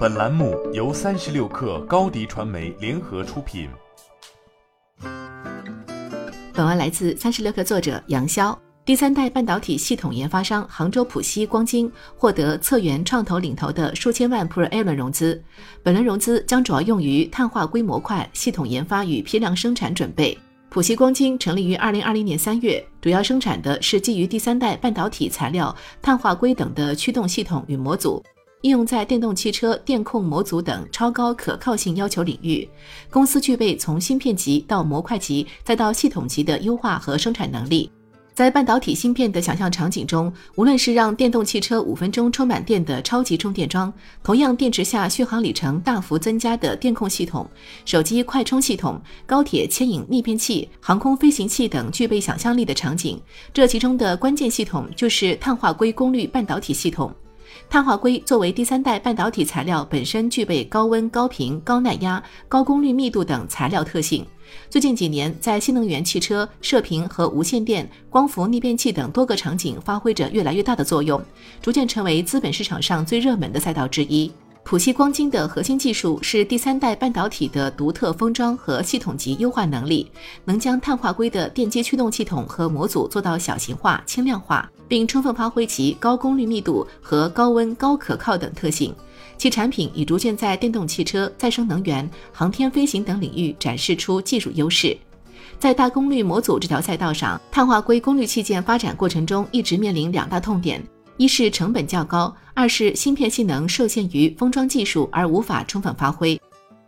本栏目由三十六氪高低传媒联合出品。本文来自三十六氪作者杨潇。第三代半导体系统研发商杭州浦西光晶获得策源创投领投的数千万 Pre-A 轮融资，本轮融资将主要用于碳化硅模块系统研发与批量生产准备。浦西光晶成立于二零二零年三月，主要生产的是基于第三代半导体材料碳化硅等的驱动系统与模组，应用在电动汽车电控模组等超高可靠性要求领域。公司具备从芯片级到模块级再到系统级的优化和生产能力。在半导体芯片的想象场景中，无论是让电动汽车五分钟充满电的超级充电桩，同样电池下续航里程大幅增加的电控系统，手机快充系统，高铁牵引逆变器，航空飞行器等具备想象力的场景，这其中的关键系统就是碳化硅功率半导体系统。碳化硅作为第三代半导体材料，本身具备高温、高频、高耐压、高功率密度等材料特性。最近几年，在新能源汽车、射频和无线电、光伏逆变器等多个场景发挥着越来越大的作用，逐渐成为资本市场上最热门的赛道之一。浦西光晶的核心技术是第三代半导体的独特封装和系统级优化能力，能将碳化硅的电机驱动系统和模组做到小型化、轻量化，并充分发挥其高功率密度和高温高可靠等特性。其产品已逐渐在电动汽车、再生能源、航天飞行等领域展示出技术优势。在大功率模组这条赛道上，碳化硅功率器件发展过程中一直面临两大痛点。一是成本较高，二是芯片性能受限于封装技术而无法充分发挥。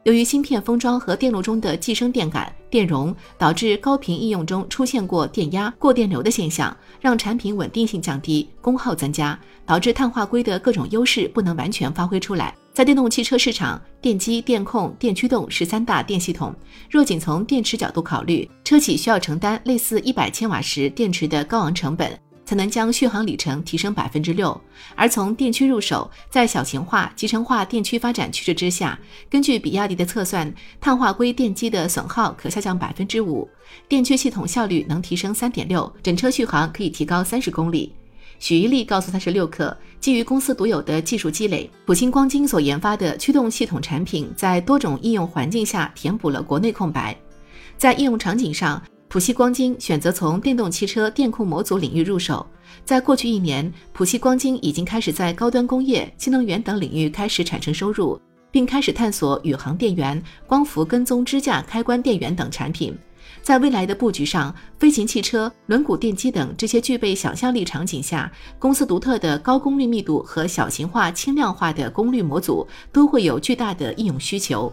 由于芯片封装和电路中的寄生电感、电容，导致高频应用中出现过电压、过电流的现象，让产品稳定性降低，功耗增加，导致碳化硅的各种优势不能完全发挥出来。在电动汽车市场，电机、电控、电驱动是三大电系统。若仅从电池角度考虑，车企需要承担类似一百千瓦时电池的高昂成本。才能将续航里程提升百分之六，而从电驱入手，在小型化、集成化电驱发展趋势之下，根据比亚迪的测算，碳化硅电机的损耗可下降百分之五，电驱系统效率能提升三点六，整车续航可以提高三十公里。许一力告诉三十六氪，基于公司独有的技术积累，普星光晶所研发的驱动系统产品，在多种应用环境下填补了国内空白，在应用场景上。浦西光晶选择从电动汽车电控模组领域入手，在过去一年，浦西光晶已经开始在高端工业、新能源等领域开始产生收入，并开始探索宇航电源、光伏跟踪支架开关电源等产品。在未来的布局上，飞行汽车、轮毂电机等这些具备想象力场景下，公司独特的高功率密度和小型化、轻量化的功率模组都会有巨大的应用需求。